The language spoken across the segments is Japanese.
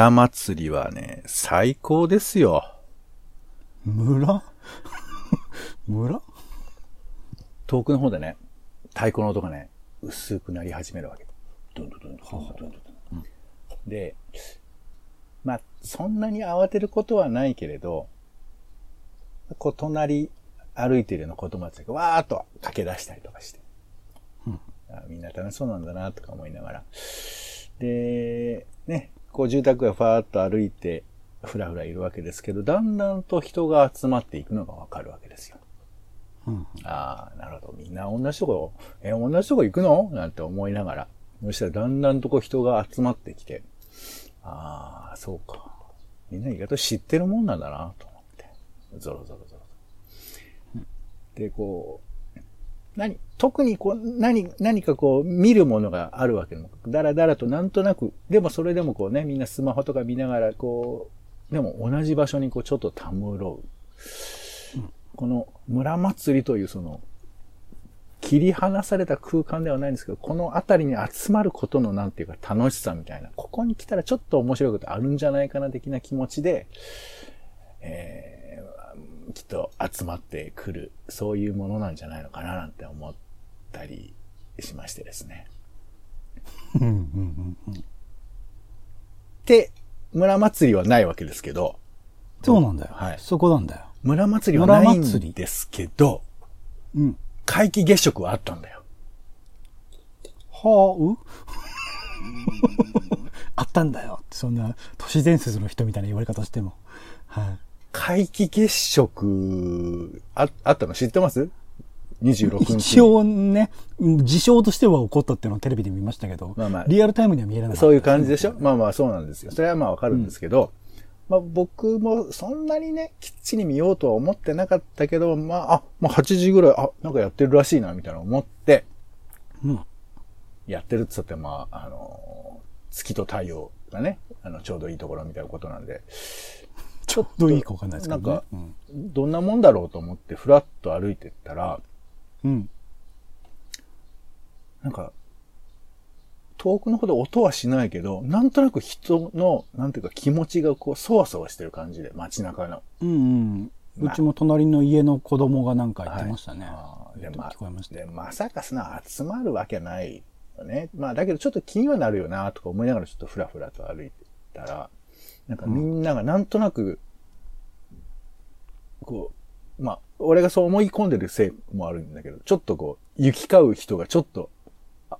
村祭りはね、最高ですよ。村？村？遠くの方でね、太鼓の音がね、薄くなり始めるわけ。ドンドンドンドンドンドン。で、まあ、そんなに慌てることはないけれど、こう、隣歩いてるような子供たちがわーっと駆け出したりとかして。うん、みんな楽しそうなんだなとか思いながら。で、ね、こう住宅がファーっと歩いて、ふらふらいるわけですけど、だんだんと人が集まっていくのがわかるわけですよ。うん。ああ、なるほど。みんな同じとこ、え、同じとこ行くの？なんて思いながら。そしたらだんだんとこう人が集まってきて、ああ、そうか。みんな意外と知ってるもんなんだな、と思って。ゾロゾロゾロ。で、こう、何、特にこう、何、何かこう、見るものがあるわけでも、だらだらとなんとなく、でもそれでもこうね、みんなスマホとか見ながら、こう、でも同じ場所にこう、ちょっとたむろう。この村祭りというその、切り離された空間ではないんですけど、この辺りに集まることのなんていうか楽しさみたいな、ここに来たらちょっと面白いことあるんじゃないかな的な気持ちで、えー、きっと集まってくる、そういうものなんじゃないのかななんて思ったりしましてですね。で、村祭りはないわけですけど、そうなんだよ。はいそこなんだよ。村祭りはないんですけど、うん。皆既月食はあったんだよ。はあ、う？あったんだよ。そんな都市伝説の人みたいな言われ方しても。はい。皆既月食、あ、あったの？知ってます ?26 日に。一応ね、うん事象としては起こったっていうのをテレビで見ましたけど、まあまあリアルタイムには見えなかった。そういう感じでしょ？まあまあそうなんですよ。それはまあわかるんですけど、まあ僕もそんなにね、きっちり見ようとは思ってなかったけど、まあ、あ、もう8時ぐらい、あ、なんかやってるらしいな、みたいな思って、うん。やってるって言ったって、まあ、あの、月と太陽がね、あの、ちょうどいいところみたいなことなんで、ちょっといいかわかんないですけどね。なんかうん。どんなもんだろうと思って、ふらっと歩いてったら、うん。なんか、遠くのほど音はしないけど、なんとなく人の、なんていうか気持ちがこう、そわそわしてる感じで、街中の。うんうん。うちも隣の家の子供がなんか言ってましたね。あーで、ま聞こえましたで、まさかそんな集まるわけないよね。まあ、だけどちょっと気にはなるよな、とか思いながらちょっとふらふらと歩いてたら、なんかみんながなんとなく、こう、まあ、俺がそう思い込んでるせいもあるんだけど、ちょっとこう、行き交う人がちょっと、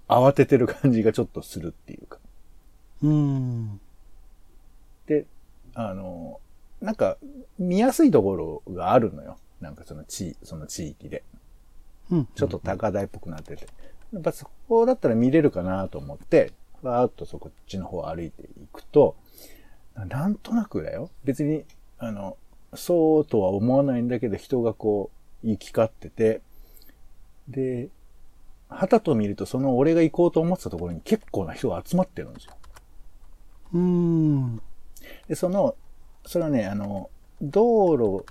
あ慌ててる感じがちょっとするっていうか。うん。で、あの、なんか、見やすいところがあるのよ。なんかその地、その地域で。うん。ちょっと高台っぽくなってて。やっぱそこだったら見れるかなと思って、バーっとそこっちの方歩いていくと、なんとなくだよ。別に、あの、そうとは思わないんだけど、人がこう、行き交ってて、で、はたと見ると、その俺が行こうと思ってたところに結構な人が集まってるんですよ。うん。で、その、それはね、あの、道路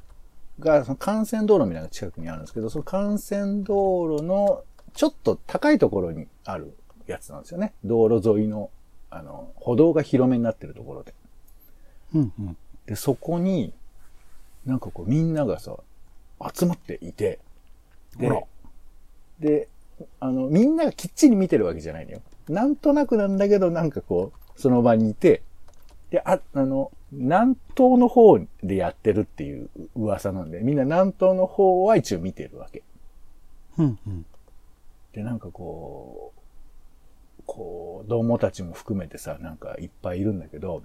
が、その幹線道路みたいなのが近くにあるんですけど、その幹線道路のちょっと高いところにあるやつなんですよね。道路沿いの、あの、歩道が広めになってるところで。うん。うん。で、そこに、なんかこうみんながさ、集まっていて、で、で、あの、みんながきっちり見てるわけじゃないのよ。なんとなくなんだけど、なんかこう、その場にいて、で、あ、あの、南東の方でやってるっていう噂なんで、みんな南東の方は一応見てるわけ。うん。うん。で、なんかこう、こう、どうもたちも含めてさ、なんかいっぱいいるんだけど、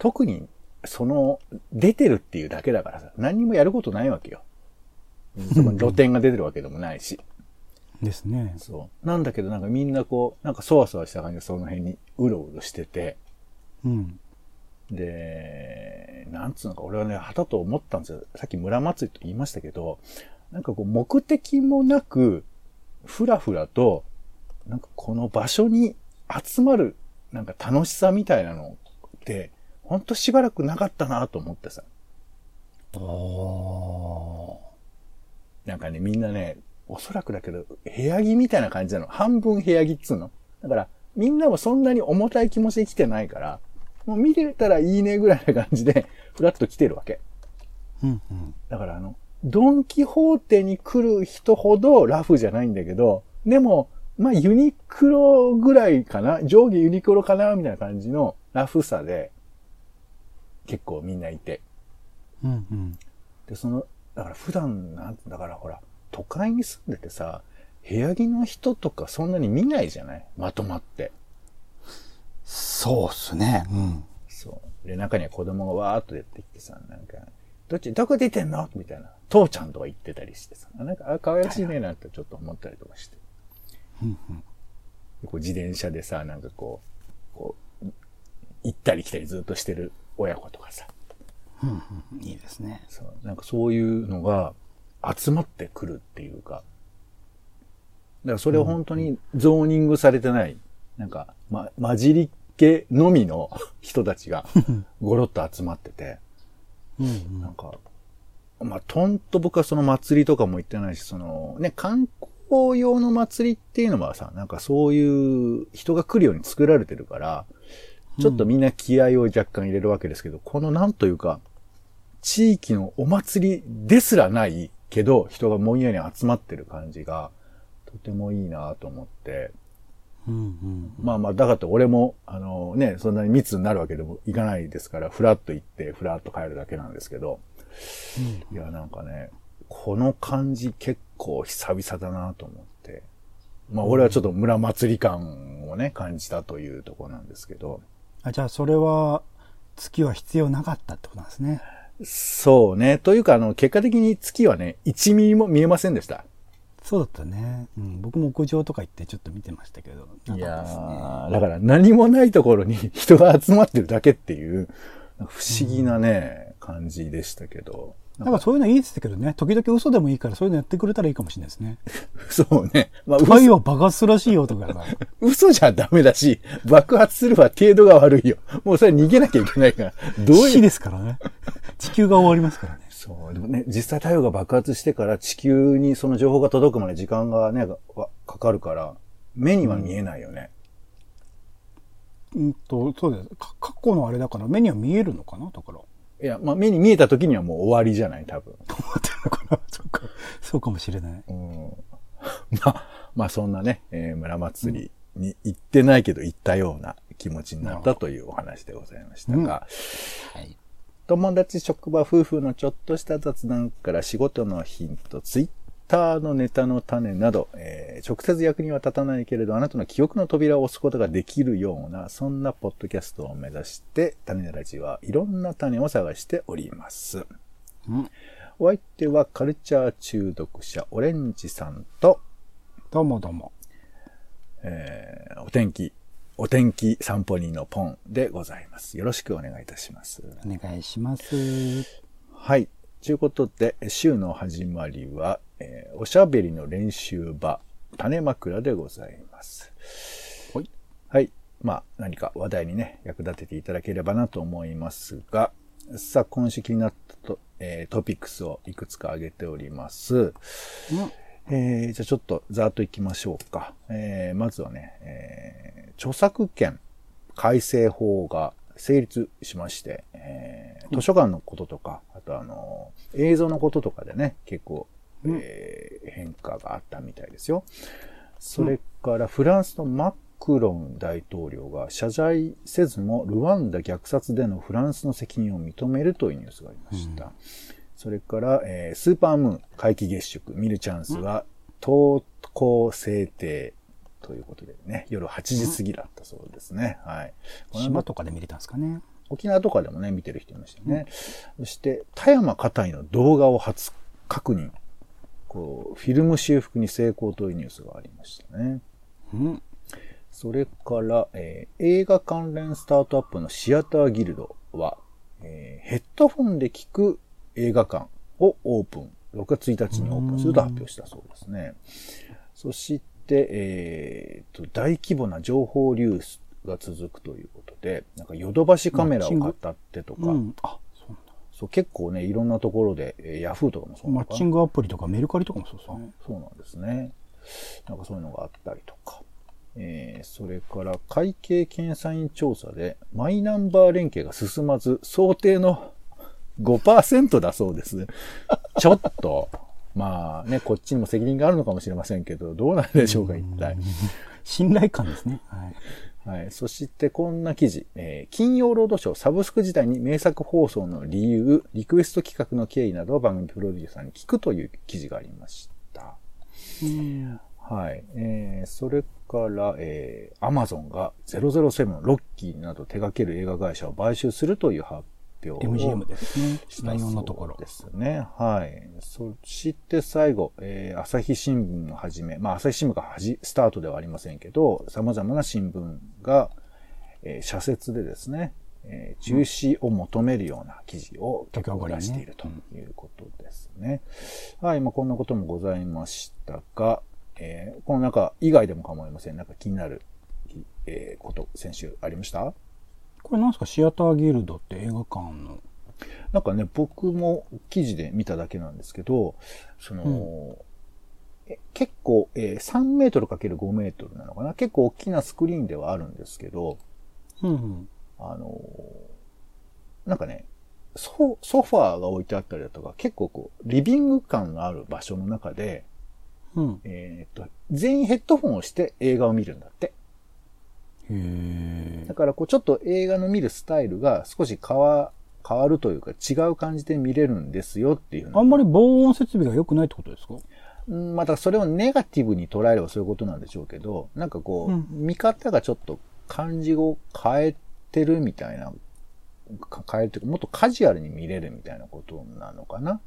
特に、その、出てるっていうだけだからさ、何にもやることないわけよ。そこに露店が出てるわけでもないし。ですね。そう。なんだけどなんかみんなこう、なんかそわそわした感じでその辺にうろうろしてて、うん。で、なんつうのか、俺はね、はたと思ったんですよ。さっき村祭りと言いましたけど、なんかこう、目的もなく、ふらふらと、なんかこの場所に集まる、なんか楽しさみたいなのって、ほんとしばらくなかったなと思ってさ。なんかね、みんなね、おそらくだけど、部屋着みたいな感じなの。半分部屋着っつうの。だから、みんなもそんなに重たい気持ちで来てないから、もう見れたらいいねぐらいな感じで、ふらっと来てるわけ。うんうん。だからあの、ドンキホーテに来る人ほどラフじゃないんだけど、でも、まあユニクロぐらいかな？上下ユニクロかな？みたいな感じのラフさで、結構みんないて。うんうん。で、その、だから普段、なんだからほら、都会に住んでてさ、部屋着の人とかそんなに見ないじゃない？まとまって。そうっすね。うん。そう。で、中には子供がわーっと出てきてさ、なんか、どっち、どこ出てんの？みたいな。父ちゃんとか言ってたりしてさ、なんか、あ、可愛らしいねなんてちょっと思ったりとかして。うんうん。でこう自転車でさ、なんかこう、こう、行ったり来たりずっとしてる親子とかさ、うんうん。いいですね。そう、なんかそういうのが集まってくるっていうか、だからそれを本当にゾーニングされてない、なんか、ま、混じり気のみの 人たちがゴロッと集まってて、うんうん。なんか、まあ、とんと僕はその祭りとかも行ってないし、その、ね、観光用の祭りっていうのはさ、なんかそういう人が来るように作られてるから、ちょっとみんな気合を若干入れるわけですけど、このなんというか、地域のお祭りですらないけど、人がもんやに集まってる感じが、とてもいいなと思って、うんうん。まあまあ、だからって俺も、あのね、そんなに密になるわけでもいかないですから、フラッと行って、フラッと帰るだけなんですけど、いや、なんかね、この感じ結構久々だなと思って、まあ俺はちょっと村祭り感をね、感じたというところなんですけど、あ、じゃあそれは、月は必要なかったってことなんですね。そうね、というかあの、結果的に月はね、1ミリも見えませんでした。そうだったね。うん。僕も屋上とか行ってちょっと見てましたけど。ないかやだから何もないところに 人が集まってるだけっていう、不思議なね、感じでしたけど。なんかそういうのいいですけどね。時々嘘でもいいからそういうのやってくれたらいいかもしれないですね。そうね。まあ、太嘘陽爆発するらしいよとかが。嘘じゃダメだし、爆発するは程度が悪いよ。もうそれ逃げなきゃいけないから。どういう？死ですからね。地球が終わりますからね。そう。でもね、実際太陽が爆発してから地球にその情報が届くまで時間がね、わかかるから、目には見えないよね。うんと、そうです。か過去のあれだから目には見えるのかな？だから。いや、まあ目に見えた時にはもう終わりじゃない、多分。思ってるのかな？そうか。そうかもしれない。うん。まあ、まあそんなね、えー村祭りに行ってないけど行ったような気持ちになったというお話でございましたが、はい。友達、職場、夫婦のちょっとした雑談から仕事のヒント、ツイッターのネタの種など、えー直接役には立たないけれど、あなたの記憶の扉を押すことができるような、そんなポッドキャストを目指して、種ラジはいろんな種を探しております。うん。お相手はカルチャー中毒者、オレンジさんと、どうもどうも。えーお天気、お天気散歩人のポンでございます。よろしくお願いいたします。お願いします。はい。ということで、週の始まりは、えーおしゃべりの練習場、種枕でございます。はい。はい。まあ、何か話題にね、役立てていただければなと思いますが、さあ、今週気になったと、えートピックスをいくつか挙げております。うん。えーじゃあちょっとざーっと行きましょうか。えーまずはね、えー著作権改正法が成立しまして、えー図書館のこととか、あとあの、映像のこととかでね、結構、えー変化があったみたいですよ。それからフランスのマックロン大統領が謝罪せずもルワンダ虐殺でのフランスの責任を認めるというニュースがありました。それから、えースーパームーン皆既月食見るチャンスは、投稿制定ということでね、夜8時過ぎだったそうですね。はい。この島とかで見れたんですかね。沖縄とかでもね、見てる人いましたよね。そして、田山硬いの動画を初確認。こう、フィルム修復に成功というニュースがありましたね。うん。それから、えー映画関連スタートアップのシアターギルドは、えーヘッドフォンで聞く映画館をオープン。6月1日にオープンすると発表したそうですね。そして、えーと、大規模な情報流出が続くということで、なんかヨドバシカメラを買ったってとか、うん。あ、そう。そう結構ね、いろんなところで、えーヤフーとかもそうマッチングアプリとかメルカリとかもそうですよね。そうなんですね。なんかそういうのがあったりとか。えーそれから会計検査院調査でマイナンバー連携が進まず想定の5%だそうです。ちょっと、まあね、こっちにも責任があるのかもしれませんけど、どうなんでしょうか、一体。信頼感ですね。はい。はい。そしてこんな記事、えー金曜ロードショーサブスク時代に名作放送の理由、リクエスト企画の経緯などを番組プロデューサーに聞くという記事がありました。はい。えー、それから、えー、アマゾンが007、ロッキーなど手掛ける映画会社を買収するという発表を MGM ですね。したライオンのところ。ですね。はい。そして最後、えー朝日新聞をはじめ、まあ朝日新聞がはじ、スタートではありませんけど、様々な新聞が、えー社説でですね、えー中止を求めるような記事を結構出しているということですね。はい。まあこんなこともございましたが、えーこの中以外でも構いません。なんか気になる、えーこと、先週ありました？これなんですか？シアターギルドって映画館の？なんかね、僕も記事で見ただけなんですけど、その、え結構、えー3メートル ×5 メートルなのかな？結構大きなスクリーンではあるんですけど、うんうん。あのーなんかね、ソソファーが置いてあったりだとか、結構こう、リビング感のある場所の中で、うん。えーっと、全員ヘッドホンをして映画を見るんだって。へえだ。からこう、ちょっと映画の見るスタイルが少し変わ、変わるというか違う感じで見れるんですよっていうあんまり防音設備が良くないってことですか？うんまたそれをネガティブに捉えればそういうことなんでしょうけど、なんかこう、うん見方がちょっと感じを変えてるみたいな、か変えるというか、もっとカジュアルに見れるみたいなことなのかな？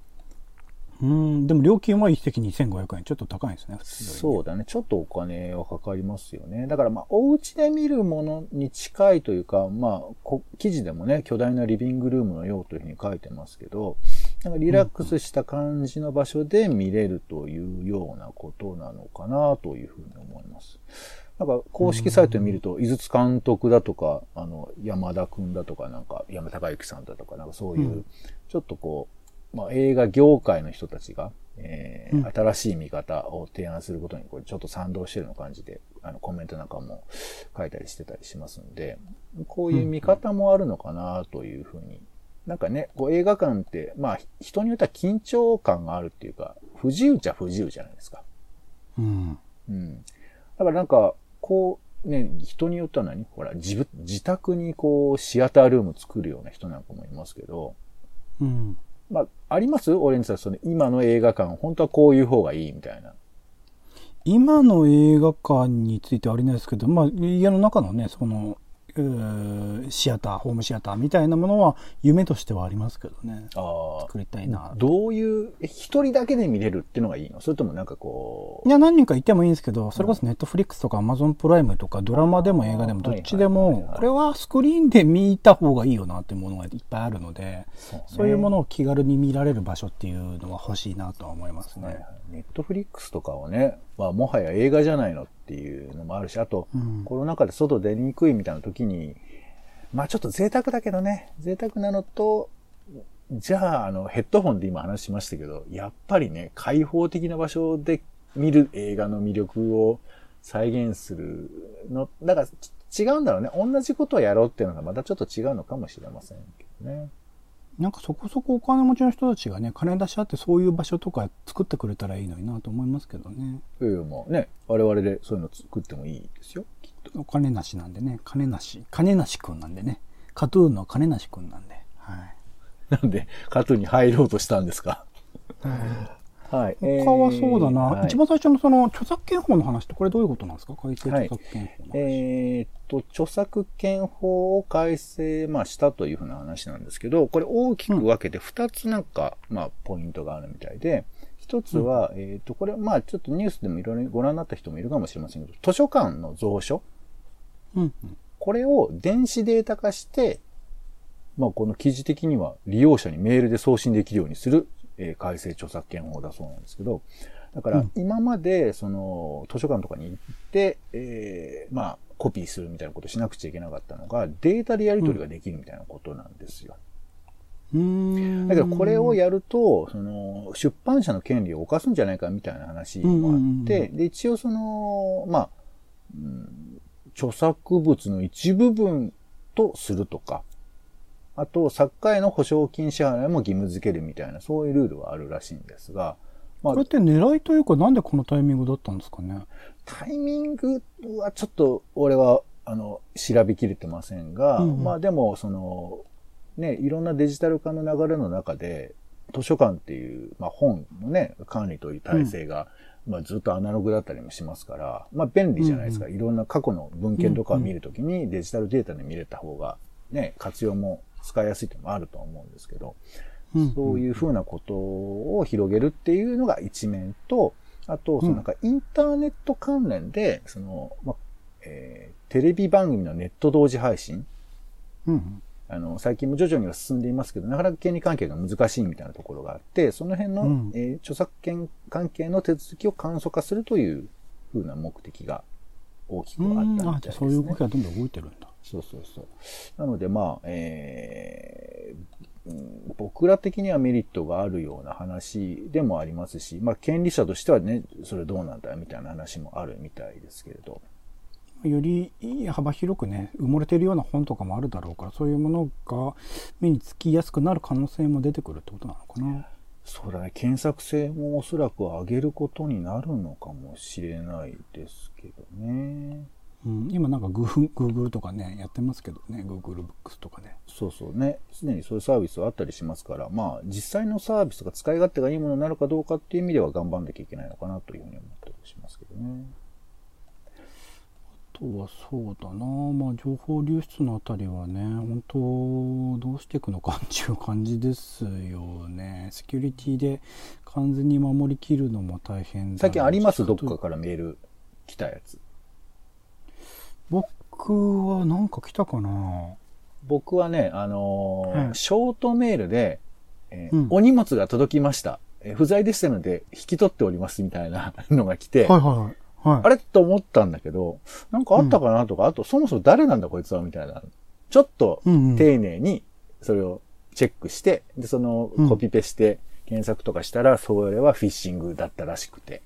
うん。でも料金は一席2500円。ちょっと高いですね。普通そうだね。ちょっとお金はかかりますよね。だからまあ、お家で見るものに近いというか、まあ、こ記事でもね、巨大なリビングルームのようというふうに書いてますけど、なんかリラックスした感じの場所で見れるというようなことなのかなというふうに思います。なんか公式サイトを見ると、井筒監督だとか、あの、山田くんだとか、なんか山高之さんだとか、なんかそういう、うんちょっとこう、まあ、映画業界の人たちが、えーうん新しい見方を提案することにこれちょっと賛同してるの感じで、あのコメントなんかも書いたりしてたりしますんで、こういう見方もあるのかなというふうに。なんかね、こう映画館って、まあ人によっては緊張感があるっていうか、不自由っちゃ不自由じゃないですか。うん。うん。だからなんか、こう、ね、人によっては何？ほら、自分、自宅にこう、シアタールーム作るような人なんかもいますけど、うん。まあ、あります？俺にさ、その、今の映画館、本当はこういう方がいいみたいな。今の映画館についてはありないですけど、まあ、家の中のね、その、シアター、ホームシアターみたいなものは夢としてはありますけどね。あ作りたいなあ。どういう、え一人だけで見れるっていうのがいいの？それともなんかこいや、何人かいてもいいんですけど、それこそネットフリックスとかアマゾンプライムとかドラマでも映画でもどっちではいはいはいもは、いこれはスクリーンで見た方がいいよなっていうものがいっぱいあるので、う、そういうもののを気軽に見られる場所っていうのは欲しいなとは思いますね。ネットフリックスとかをね、まあ、もはや映画じゃないのっていうのもあるし、あと、うんコロナ禍で外出にくいみたいな時に、まあちょっと贅沢だけどね、贅沢なのと、じゃあ、あの、ヘッドホンで今話しましたけど、やっぱりね、開放的な場所で見る映画の魅力を再現するの、だからち違うんだろうね。同じことをやろうっていうのがまたちょっと違うのかもしれませんけどね。なんかそこそこお金持ちの人たちがね、金出し合ってそういう場所とか作ってくれたらいいのになと思いますけどね。いやいやもうね、我々でそういうの作ってもいいですよ。きっと。お金なしなんでね、金なし、金なしくんなんでね、カトゥーンの金なしくんなんで。はい。なんで、カトゥーンに入ろうとしたんですか？はい。他はそうだな、はい。一番最初のその著作権法の話ってこれどういうことなんですか？改正著作権法の話。えーっと、著作権法を改正、まあ、したというふうな話なんですけど、これ大きく分けて2つなんか、まあ、ポイントがあるみたいで、一つは、えーっと、これ、まあ、ちょっとニュースでもいろいろご覧になった人もいるかもしれませんけど、図書館の蔵書、うんうん。これを電子データ化して、まあ、この記事的には利用者にメールで送信できるようにする、えー改正著作権法だそうなんですけど、だからうん。今まで、その、図書館とかに行って、えーまあ、コピーするみたいなことしなくちゃいけなかったのが、データでやり取りができるみたいなことなんですよ。うーん。だけど、これをやると、その、出版社の権利を犯すんじゃないかみたいな話もあって、で、一応その、まあ、うん、著作物の一部分とするとか、あと、作家への保証金支払いも義務付けるみたいな、そういうルールはあるらしいんですが、まあこれっ、て狙いというか、なんでこのタイミングだったんですかね？タイミングはちょっと、俺は、あの、調べきれてませんが、うんうんまあでも、その、ね、いろんなデジタル化の流れの中で、図書館っていう、まあ本のね、管理という体制が、まあずっとアナログだったりもしますから、まあ便利じゃないですか。いろんな過去の文献とかを見るときにデジタルデータで見れた方が、ね、活用も使いやすいっていうのもあると思うんですけど、うんそういうふうなことを広げるっていうのが一面と、あと、そのなんかインターネット関連で、その、まあ、えーテレビ番組のネット同時配信、うん。あの、最近も徐々には進んでいますけど、なかなか権利関係が難しいみたいなところがあって、その辺の、うんえー著作権関係の手続きを簡素化するというふうな目的が大きくあったうん。みたいあ、です、ね。そういう動きがどんどん動いてるんだ。そうそうそう。なので、まあ、えーうん僕ら的にはメリットがあるような話でもありますし、まあ、権利者としてはね、それどうなんだみたいな話もあるみたいですけれど。より幅広くね埋もれてるような本とかもあるだろうからそういうものが目につきやすくなる可能性も出てくるってことなのかな。そうだね、検索性もおそらく上げることになるのかもしれないですけどね。うん、今なんか Google, Google とかねやってますけどね Google ブックスとかね。そうそうね。すでにそういうサービスはあったりしますから、まあ、実際のサービスが使い勝手がいいものになるかどうかっていう意味では頑張んなきゃいけないのかなというふうに思ったりしますけどね。あとはそうだなまあ情報流出のあたりはね本当どうしていくのかっていう感じですよねセキュリティで完全に守りきるのも大変だ最近あります？どっかからメール来たやつ。僕はなんか来たかな。僕はね、あのーはい。ショートメールで、えーうん。お荷物が届きました。えー不在でしたので、引き取っておりますみたいな のが来て、はいはいはい。はい。あれ？と思ったんだけど、なんかあったかなとか、あとそもそも誰なんだこいつはみたいな。ちょっとうんうん。丁寧にそれをチェックして、で、そのうん。コピペして検索とかしたら、それはフィッシングだったらしくて。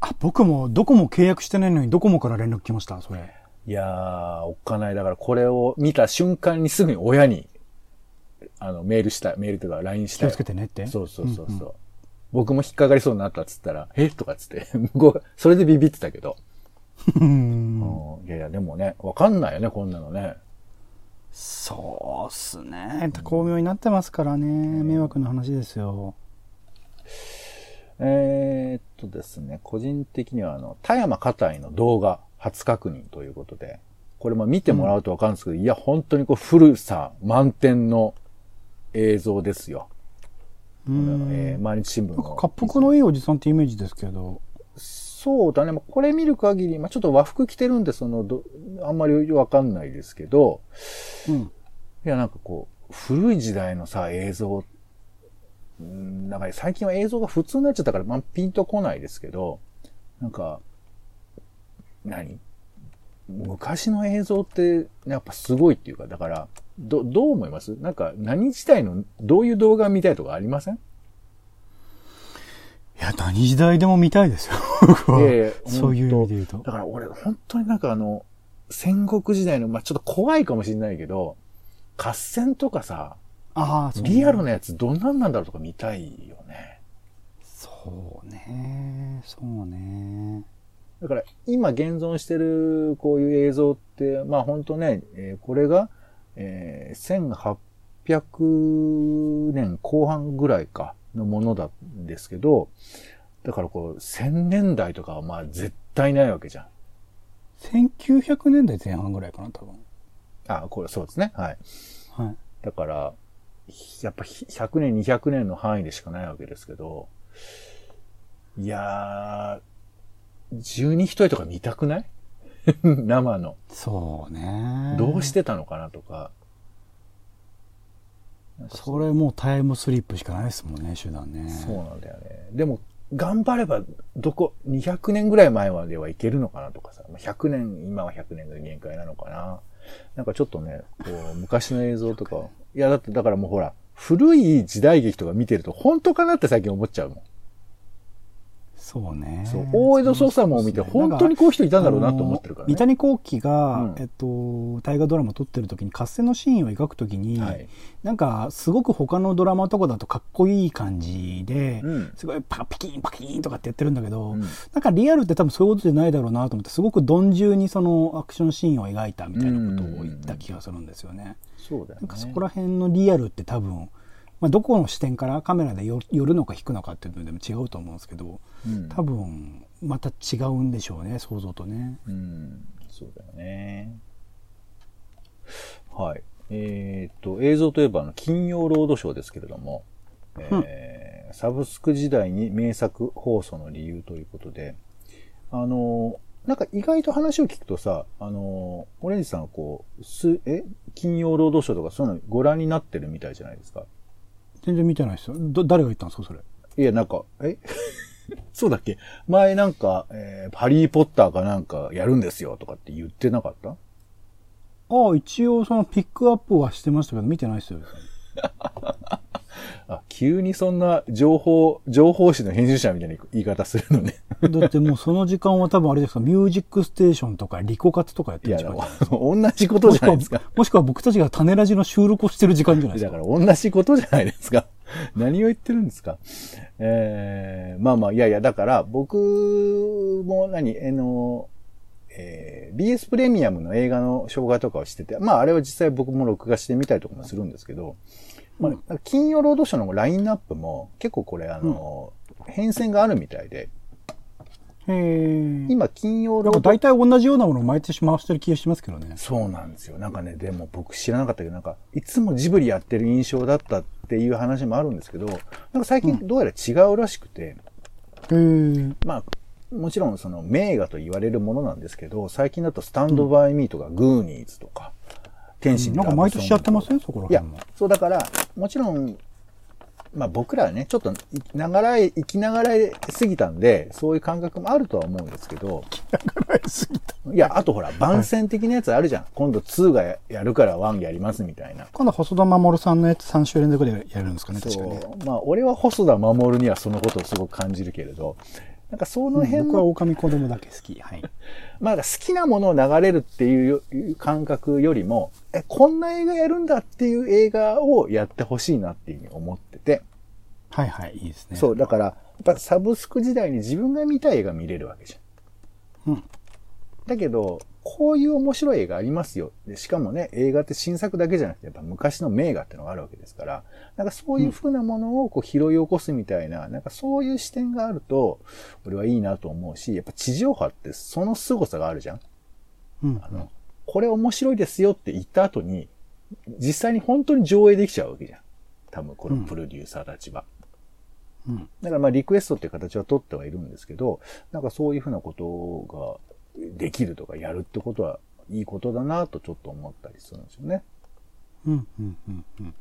あ僕もドコモ契約してないのにドコモから連絡来ました？それ。いやー、おっかない。だからこれを見た瞬間にすぐに親に、あの、メールした、メールとか LINE したよ気をつけてねって。そうそうそうそう。んん。僕も引っかかりそうになったっつったら、え？とかっつって、向こう、それでビビってたけど。いやいや、でもね、わかんないよね、こんなのね。そうっすね。巧妙になってますからね。迷惑な話ですよえーっとですね、個人的にはあの、田山片井の動画初確認ということで、これも見てもらうとわかるんですけど、いや、本当にこう古さ満点の映像ですよ。うんえー毎日新聞の。か滑覆のいいおじさんってイメージですけどそうだね。まあこれ見る限り、まあ、ちょっと和服着てるんで、そのど、あんまりわかんないですけど、うんいや、なんかこう、古い時代のさ、映像、うんなんか最近は映像が普通になっちゃったから、まあ、ピンとこないですけど、なんか、何？昔の映像って、やっぱすごいっていうか、だから、ど、どう思います？なんか、何自体の、どういう動画見たいとかありません？いや何時代でも見たいですよ。僕は、いやいやそういう意味で言うと。だから俺、本当になんかあの、戦国時代の、まあ、ちょっと怖いかもしれないけど、合戦とかさ、ああそうリアルなやつどんなんなんだろうとか見たいよね。そうねそうねだから今現存してるこういう映像って、まあ本当ね、えーこれが、えー1800年後半ぐらいかのものなんですけど、だからこう1000年代とかはまあ絶対ないわけじゃん。1900年代前半ぐらいかな多分あ、これそうですね。はい。はいだから、やっぱ100年、200年の範囲でしかないわけですけど、いやー、十二人とか見たくない？生の。そうねどうしてたのかなとか。それもうタイムスリップしかないですもんね手段ねそうなんだよね。でも、頑張れば、どこ、200年ぐらい前まではいけるのかなとかさ、まあ100年、今は100年が限界なのかな。なんかちょっとね、こう、昔の映像とか、いや、だってだからもうほら、古い時代劇とか見てると本当かなって最近思っちゃうもん。そうね。そう、大江戸捜査網を見て、本当にこういう人いたんだろうなと思ってるからね。三谷幸喜が、うんえっと、大河ドラマ撮ってる時に合戦のシーンを描く時に、はい。なんか、すごく他のドラマとかだとかっこいい感じで、うん。すごいパピキンパキンとかってやってるんだけど、うんなんかリアルって多分そういうことじゃないだろうなと思って、すごく鈍重にそのアクションシーンを描いたみたいなことを言った気がするんですよね。そうだよね。なんかそこら辺のリアルって多分、まあ、どこの視点からカメラで寄寄るのか引くのかっていうのでも違うと思うんですけど、うん多分また違うんでしょうね想像とね。うん、そうだよね。はい。えっ、と、映像といえば、あの、金曜ロードショーですけれども、えーサブスク時代に名作放送の理由ということで、あの、なんか意外と話を聞くとさ、あの、オレンジさんはこう、す、え？金曜ロードショーとかそういうのご覧になってるみたいじゃないですか。全然見てないですよ。ど誰が言ったんですかそれ？いや、なんか、え？そうだっけ？前なんか、えーハリーポッターかなんかやるんですよとかって言ってなかった？ああ、一応そのピックアップはしてましたけど見てないですよ。あ、急にそんな情報、情報誌の編集者みたいな言い方するのね。だってもうその時間は多分あれですか、ミュージックステーションとかリコカツとかやってる時間じゃないですか。同じことじゃないですか。もしくは僕たちが種ラジの収録をしてる時間じゃないですか。だから同じことじゃないですか。何を言ってるんですか。えー、まあまあ、いやいや、だから僕も何、あの、えー BS プレミアムの映画の紹介とかをしてて、まああれは実際僕も録画してみたりとかもするんですけど、まあ、金曜ロードショーのラインナップも結構これあの、変遷があるみたいで、へえ。今金曜ロード大体同じようなものを毎年回してる気がしますけどね。そうなんですよ。なんかね、でも僕知らなかったけど、なんか、いつもジブリやってる印象だったっていう話もあるんですけど、なんか最近どうやら違うらしくて、へえ。まあ、もちろんその名画と言われるものなんですけど、最近だとスタンドバイミーとかグーニーズとか、天使なんか毎年やってません？そこらいや辺も。、そうだから、もちろん、まあ僕らはね、ちょっと生きながらえ、生きながらえ過ぎたんで、そういう感覚もあるとは思うんですけど、いや、あとほら、番宣的なやつあるじゃん。今度2がややるから1やりますみたいな。今度細田守さんのやつ3週連続でやるんですかね、確かね。そう。まあ、俺は細田守にはそのことをすごく感じるけれど、なんかその辺僕はの、狼子供だけ好き。はい。まあ好きなものを流れるっていう感覚よりも、え、こんな映画やるんだっていう映画をやってほしいなっていうふうに思ってて、はいはい、いいですね。そう、だから、やっぱサブスク時代に自分が見たい映画見れるわけじゃん。うん。だけど、こういう面白い映画ありますよ。で、しかもね、映画って新作だけじゃなくて、やっぱ昔の名画ってのがあるわけですから、なんかそういう風なものをこう拾い起こすみたいな、なんかそういう視点があると、俺はいいなと思うし、やっぱ地上波ってその凄さがあるじゃん。うん。あの、これ面白いですよって言った後に、実際に本当に上映できちゃうわけじゃん。多分このプロデューサーたちは。うん。だからまあリクエストっていう形は取ってはいるんですけど、なんかそういうふうなことができるとかやるってことはいいことだなとちょっと思ったりするんですよね。うん。うん。うん。うん。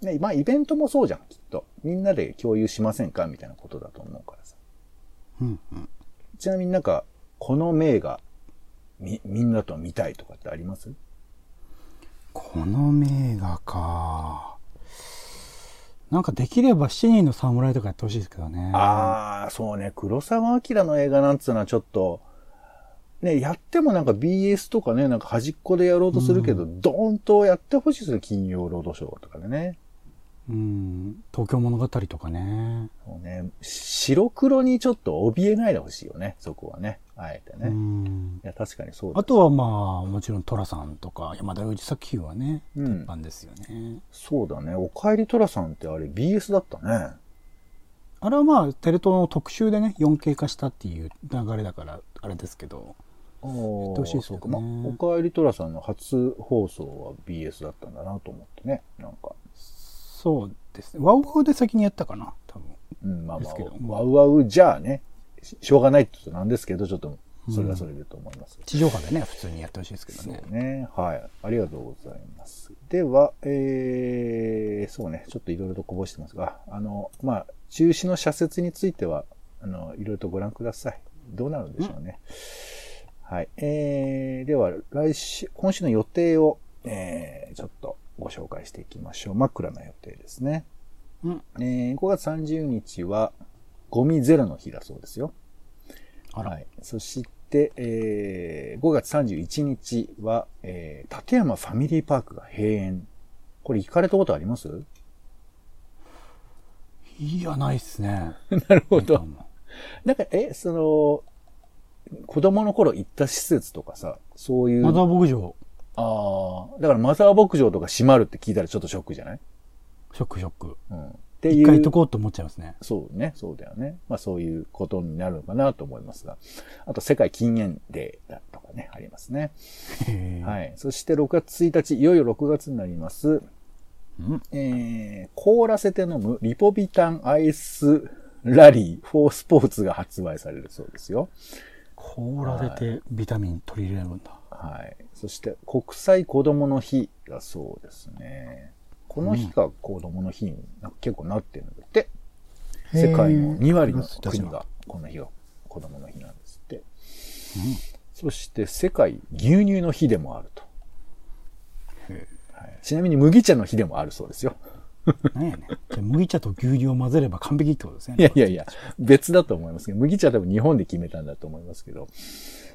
ねまあイベントもそうじゃん、きっと。みんなで共有しませんかみたいなことだと思うからさ。うん。うん。ちなみになんか、この名画、み、みんなと見たいとかってあります？この名画か。なんかできれば七人の侍とかやってほしいですけどね。ああ、そうね。黒沢明の映画なんつうのはちょっと、ね、やってもなんか BS とかね、なんか端っこでやろうとするけど、ドーンとやってほしいですよ。金曜ロードショーとかでね。うん。東京物語とかね。そうね。白黒にちょっと怯えないでほしいよね。そこはね。あえてね。ういん。や、確かにそうだあとはまあ、もちろん寅さんとか山田洋次作品はね、うん鉄板ですよね。そうだね。おかえりトラさんってあれ BS だったね。あれはまあ、テレ東の特集でね、4K 化したっていう流れだから、あれですけど。おってほしいですねまあ、おかえりトラさんの初放送は BS だったんだなと思ってね。なんか。そうですね。ワウワウで先にやったかな、多分。うん、まあまあ、ワウワウじゃあね、ししょうがないって言うとなんですけど、ちょっと、それはそれでと思います。地上波でね、普通にやってほしいですけどそうね。ね。はい。ありがとうございます。では、えー、そうね。ちょっといろいろとこぼしてますが、あの、まあ、中止の社説については、あの、いろいろとご覧ください。どうなるんでしょうね。はい。えー、では、来週、今週の予定を、えー、ちょっとご紹介していきましょう。真っ暗な予定ですね。うん。えー5月30日は、ゴミゼロの日だそうですよ。はい。そして、えー5月31日は、えー立山ファミリーパークが閉園。これ行かれたことあります？いや、ないっすね。なるほどど。なんか、え、その、子供の頃行った施設とかさ、そういう。マザー牧場、ああ、だからマザー牧場とか閉まるって聞いたらちょっとショックじゃない？ショックショック。うん。っていう。一回行っとこうと思っちゃいますね。そうね、そうだよね。まあそういうことになるのかなと思いますが。あと世界禁煙デーだとかね、ありますね。はい。そして6月1日、いよいよ6月になります。うんえー、凍らせて飲むリポビタンアイスラリーフォースポーツが発売されるそうですよ。凍らせてビタミン取り入れるんだ。はい。そして、国際子供の日がそうですね。この日が子供の日にな結構なってるんだって。へー世界の2割の9月1日国がこの日が子供の日なんですって。そして、世界牛乳の日でもあると。へはい、ちなみに麦茶の日でもあるそうですよ。ーなんやねん。じゃあ麦茶と牛乳を混ぜれば完璧ってことですね。いやいやいや、別だと思いますけど、麦茶は多分日本で決めたんだと思いますけど。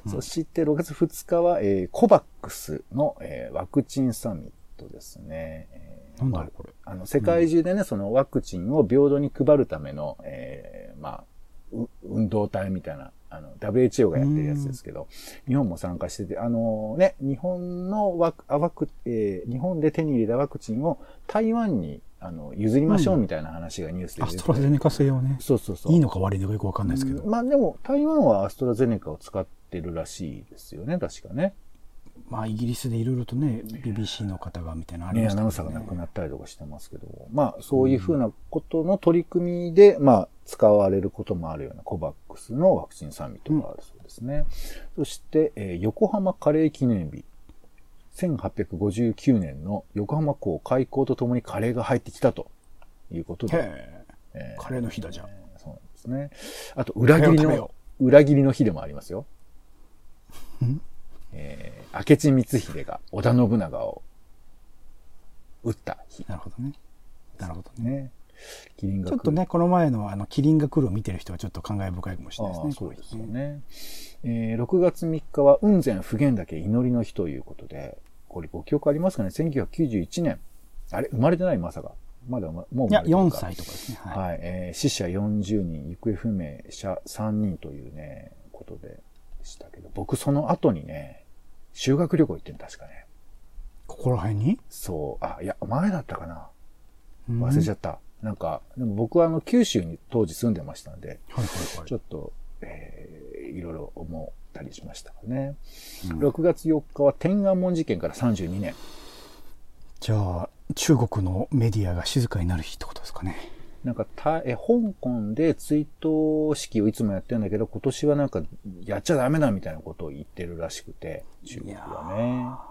そして6月2日は、えーコバックスの、えーワクチンサミットですね。えーなんだろうこれ。あの、世界中でね、そのワクチンを平等に配るための、えーまあ、う運動体みたいな、あの、WHO がやってるやつですけど、日本も参加してて、あのね、日本のワク、あワク、えー日本で手に入れたワクチンを台湾に、あの、譲りましょうみたいな話がニュースでア出てストラゼネカ製をね。そうそうそう。いいのか悪いのかよくわかんないですけど。まあでも、台湾はアストラゼネカを使ってるらしいですよね、確かね。まあ、イギリスでいろいろとね、BBC の方がみたいなのありね、ましたアナウンサーがね亡くなったりとかしてますけど、まあそういうふうなことの取り組みで、まあ使われることもあるようなコバックスのワクチンサミットがあるそうですね。そして、えー横浜カレー記念日。1859年の横浜港開港とともにカレーが入ってきたということで、へえ。えーカレーの日だじゃん。そうなんですね。あと、裏切りの裏切りの日でもありますよ。ん？えー、明智光秀が織田信長を撃った日なるほどね。なるほどね。ね。キリンがちょっとね、この前のあの、キリンが来るを見てる人はちょっと感慨深いかもしれあないですね。あそうですよね。えー、6月3日は雲仙普賢岳祈りの日ということで、これご記憶ありますかね ?1991 年。あれ？生まれてないまさか。まだま、もういや、4生まれてるか歳とかですね。はい。はい、えー死者40人、行方不明者3人というね、ことでしたけど、僕その後にね、修学旅行行ってる確かね。ここら辺に？そう、あ、いや、前だったかな。うん忘れちゃった。なんか、でも僕はあの、九州に当時住んでましたんで、はいはいはいちょっと、えーいろいろ思ったりしましたかね。うん6月4日は天安門事件から32年。じゃあ、中国のメディアが静かになる日ってことですかね。なんかた、え、香港で追悼式をいつもやってるんだけど、今年はなんか、やっちゃダメだみたいなことを言ってるらしくて、中国はね。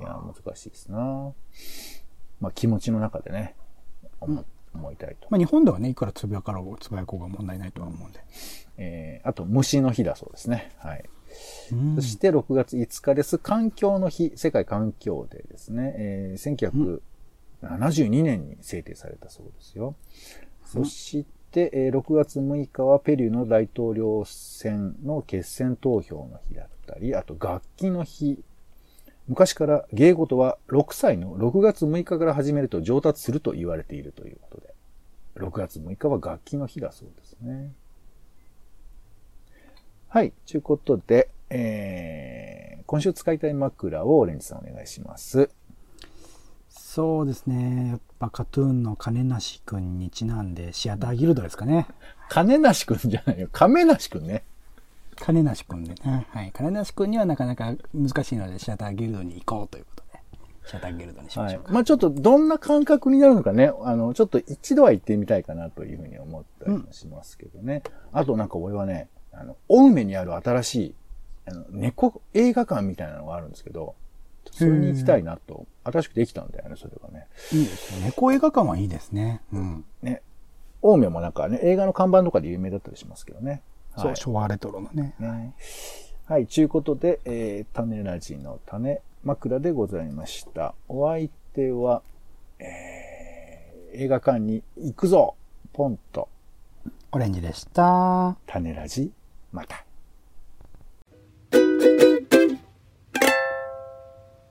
いや難しいですなまあ気持ちの中でね、思,、思いたいと。まあ、日本ではね、いくらつぶやかろう、つぶやこうが問題ないとは思うんで。えーあと、虫の日だそうですね。はい。うんそして6月5日です。環境の日、世界環境デーですね。えー1972年に制定されたそうですよ。そして、えー6月6日はペルーの大統領選の決選投票の日だったり、あと楽器の日。昔から芸事は6歳の6月6日から始めると上達すると言われているということで、6月6日は楽器の日だそうですね。はい。ということで、えー、今週使いたい枕をオレンジさんお願いします。そうですね。やっぱカトゥーンの金梨くんにちなんで、シアターギルドですかね。金梨くんじゃないよ。亀梨くんね。金梨くんでね。はい。金梨くんにはなかなか難しいので、シアターギルドに行こうということで、シアターギルドにしまはいしょう。か。まあちょっとどんな感覚になるのかね、あの、ちょっと一度は行ってみたいかなというふうに思ったりもしますけどね。あとなんか俺はね、あの、青梅にある新しい、あの、猫映画館みたいなのがあるんですけど、それに行きたいなと、新しくできたんだよね、それがね。いいですね。猫映画館はいいですね。うん。ね。青梅もなんかね、映画の看板とかで有名だったりしますけどね。そう、はい、昭和レトロのね。ねはい、ちゅうことで、えー、種ラジの種枕でございました。お相手は、えー、映画館に行くぞポンと。オレンジでした。種ラジ、また。